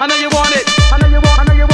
I know you want it.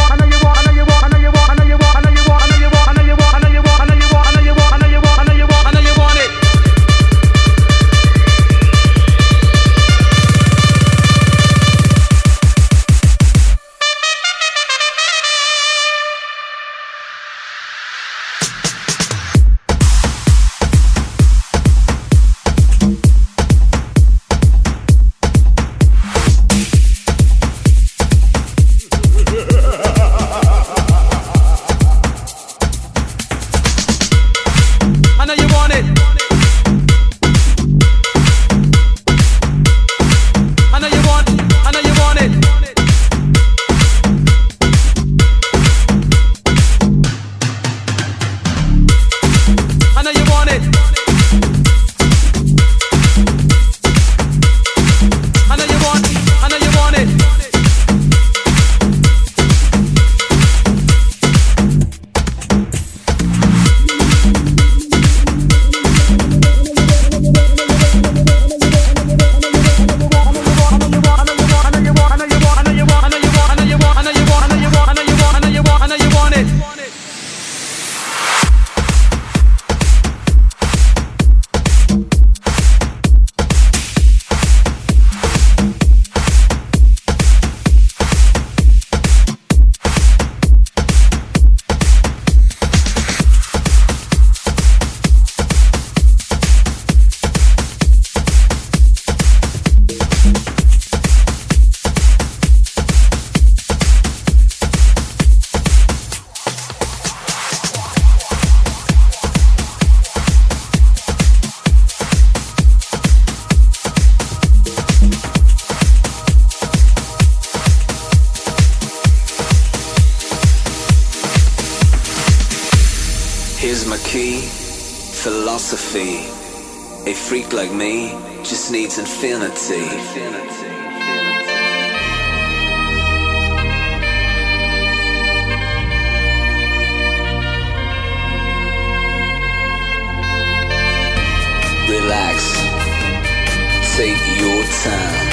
take your time.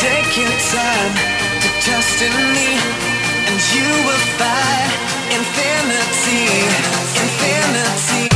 Take your time to trust in me, and you will find infinity, infinity.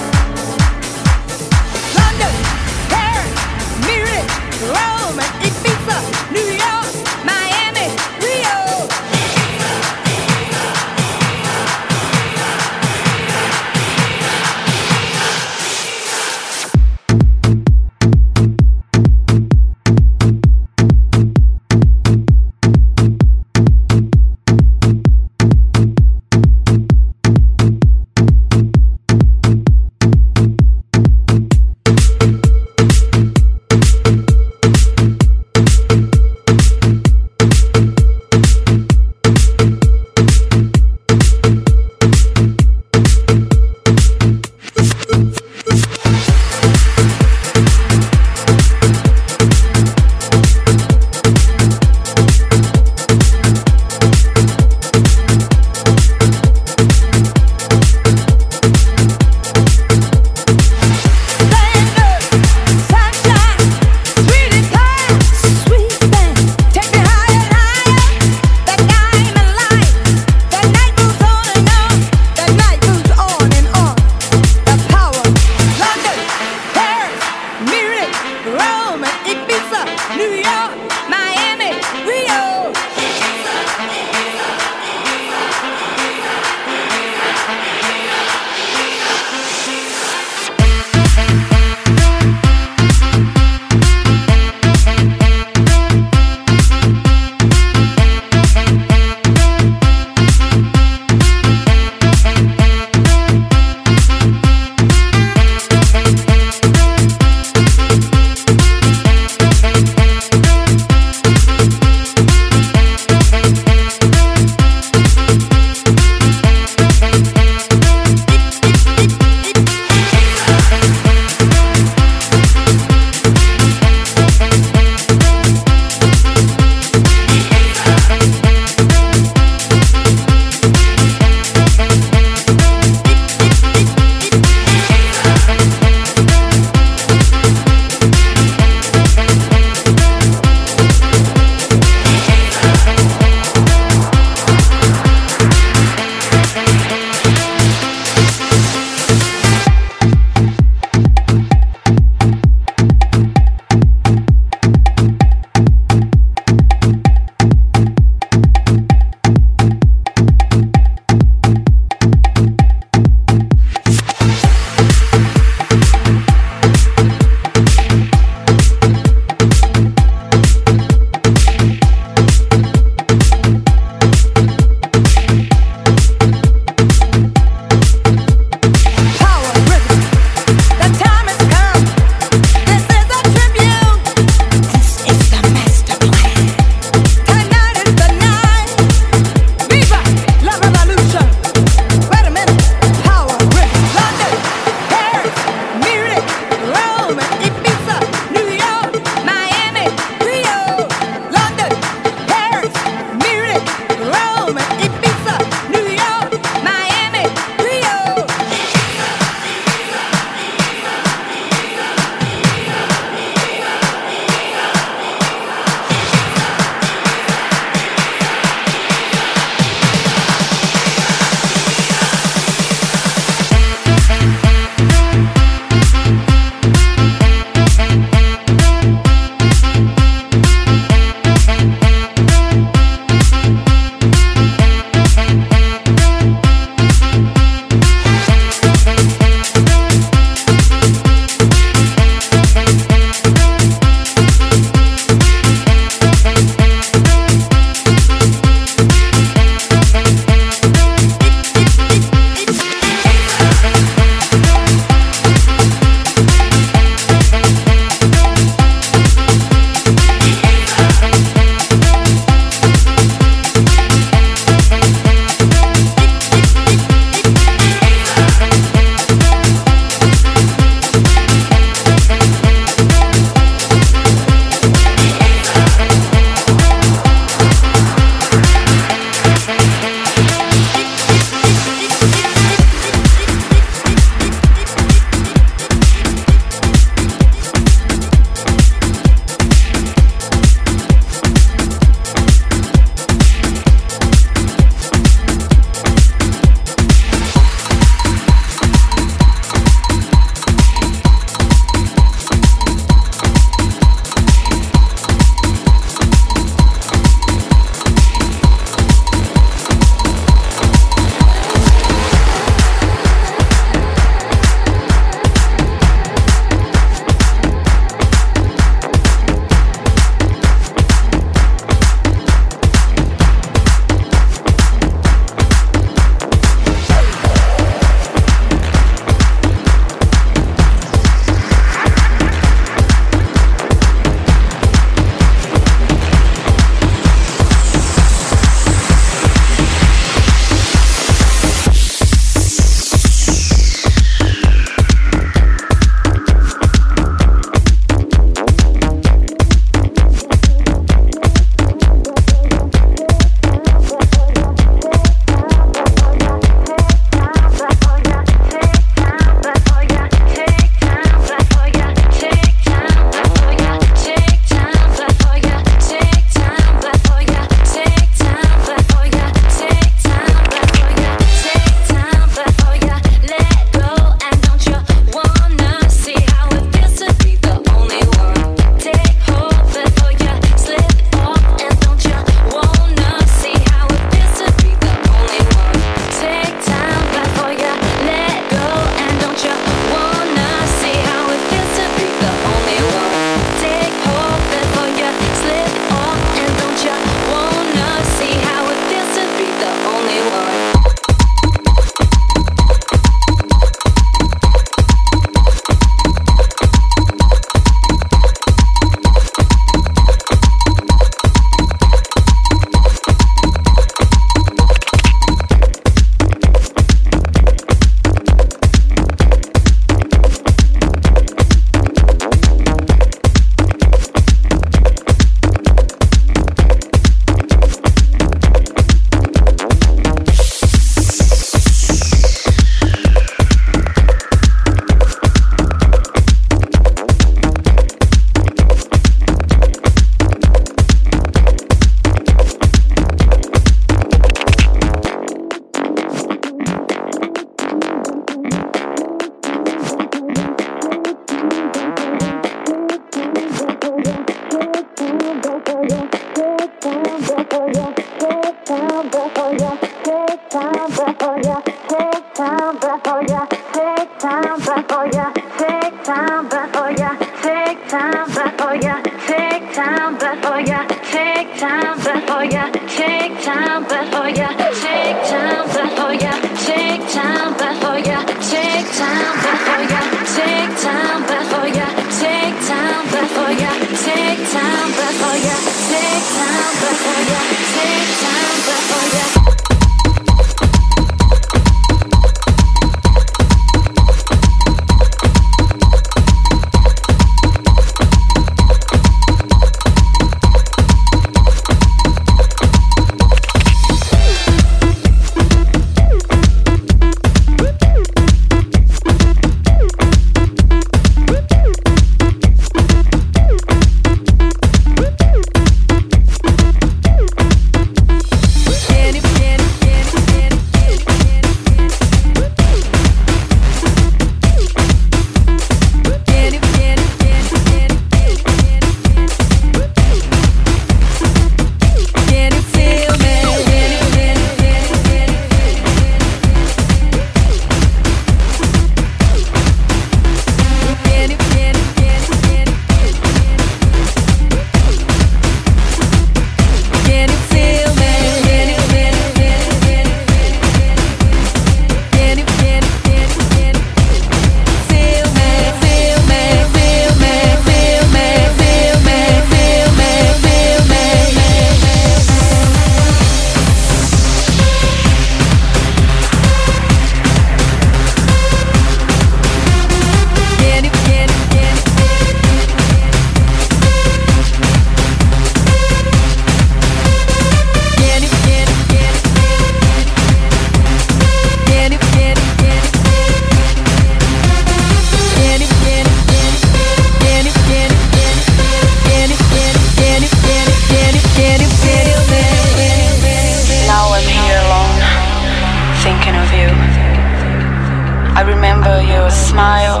smile.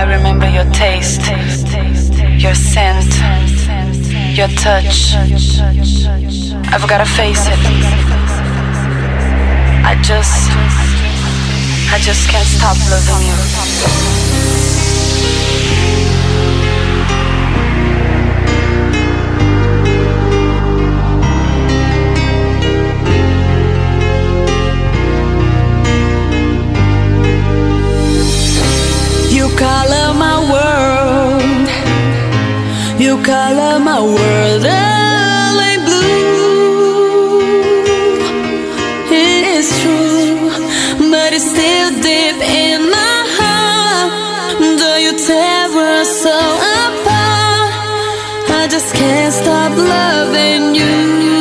I remember your taste, your scent, your touch. I've gotta face it. I just, I just can't stop loving you. color my world. You color my world. Blue. It is true, but it's still deep in my heart. You tear us so apart? I just can't stop loving you.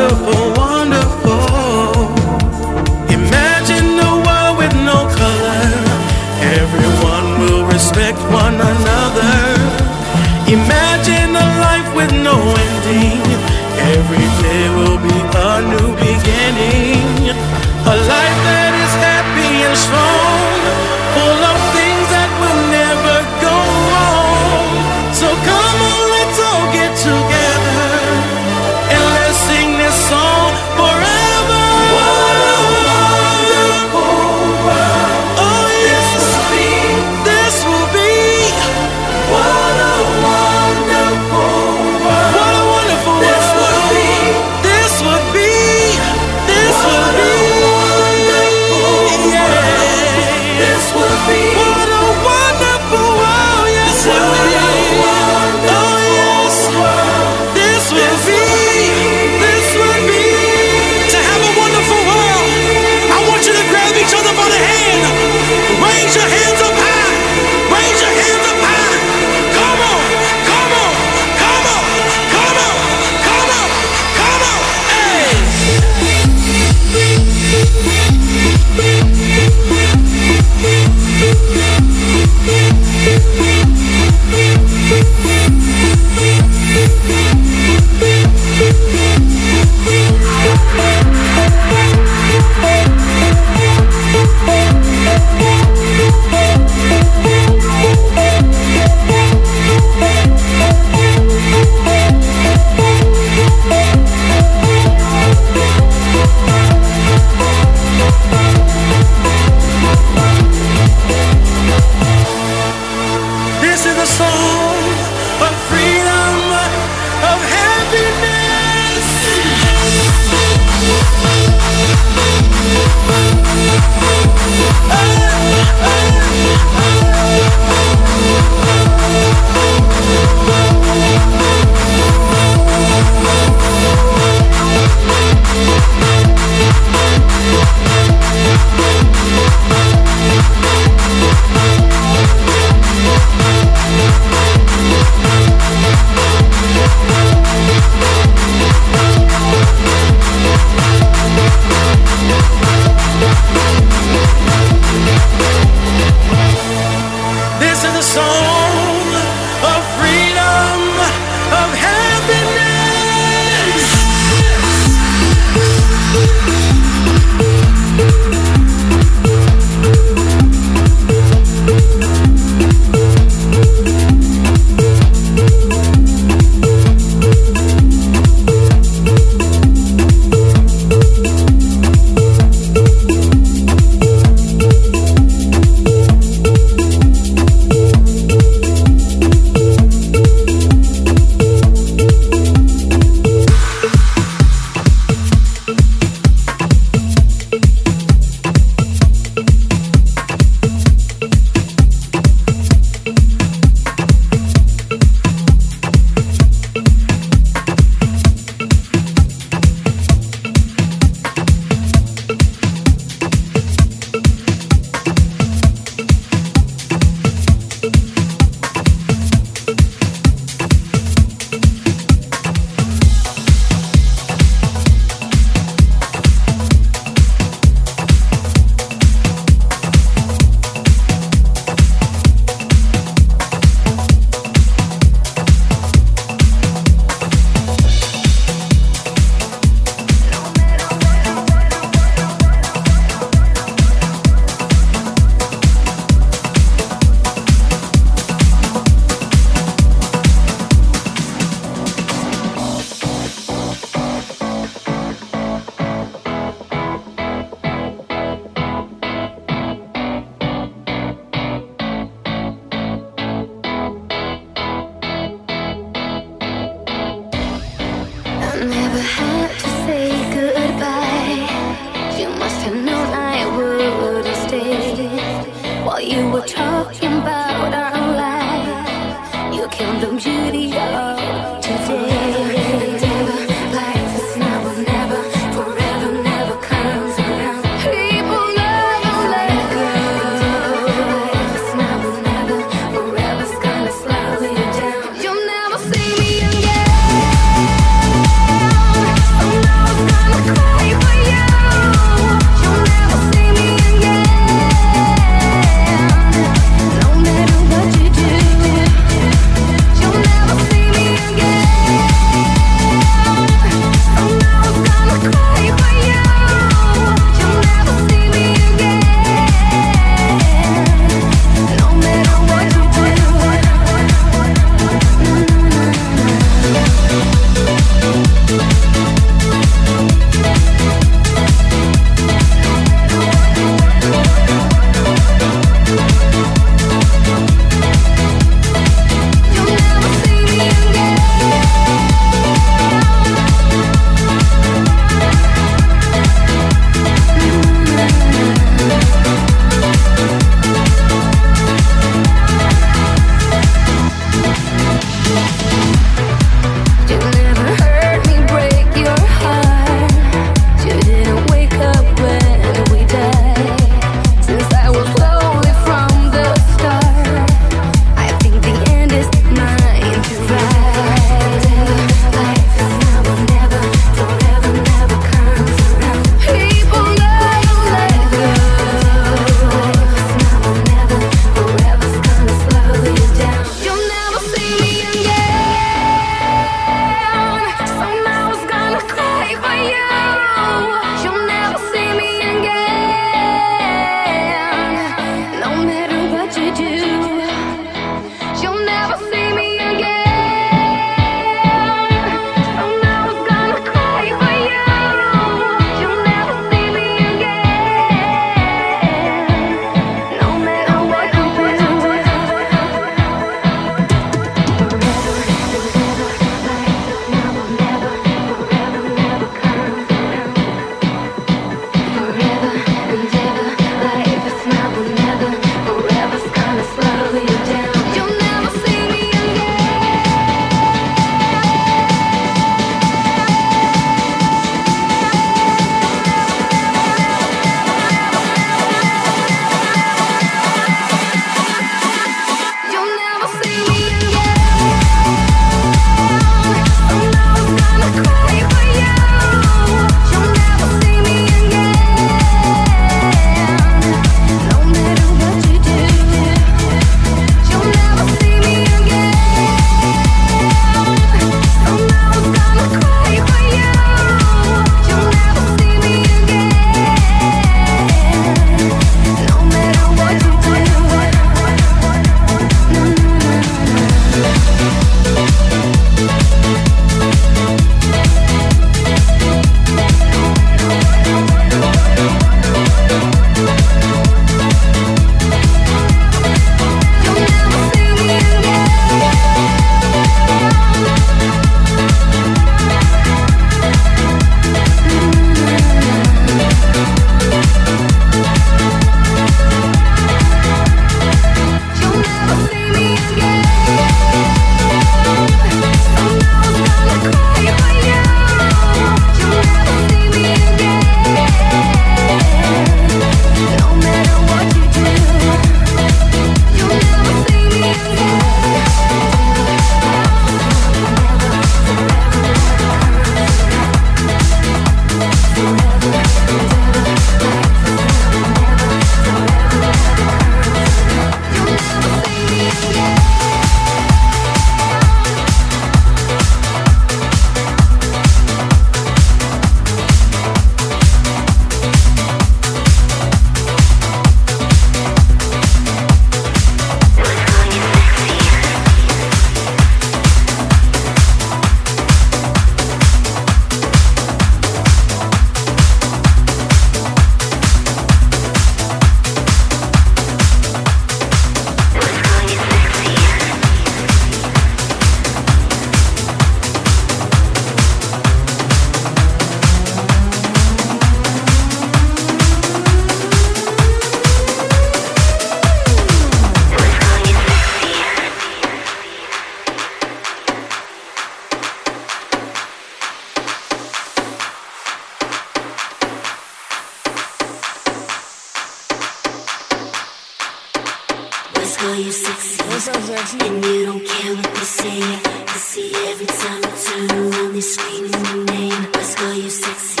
And you don't care what they say. I see every time you turn around, they screaming your name. Let's call you sexy.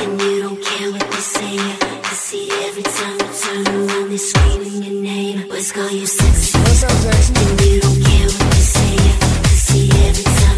And you don't care what they say. I see every time you turn around, they screaming your name. Let's call you sexy. And you don't care what they say. I see every time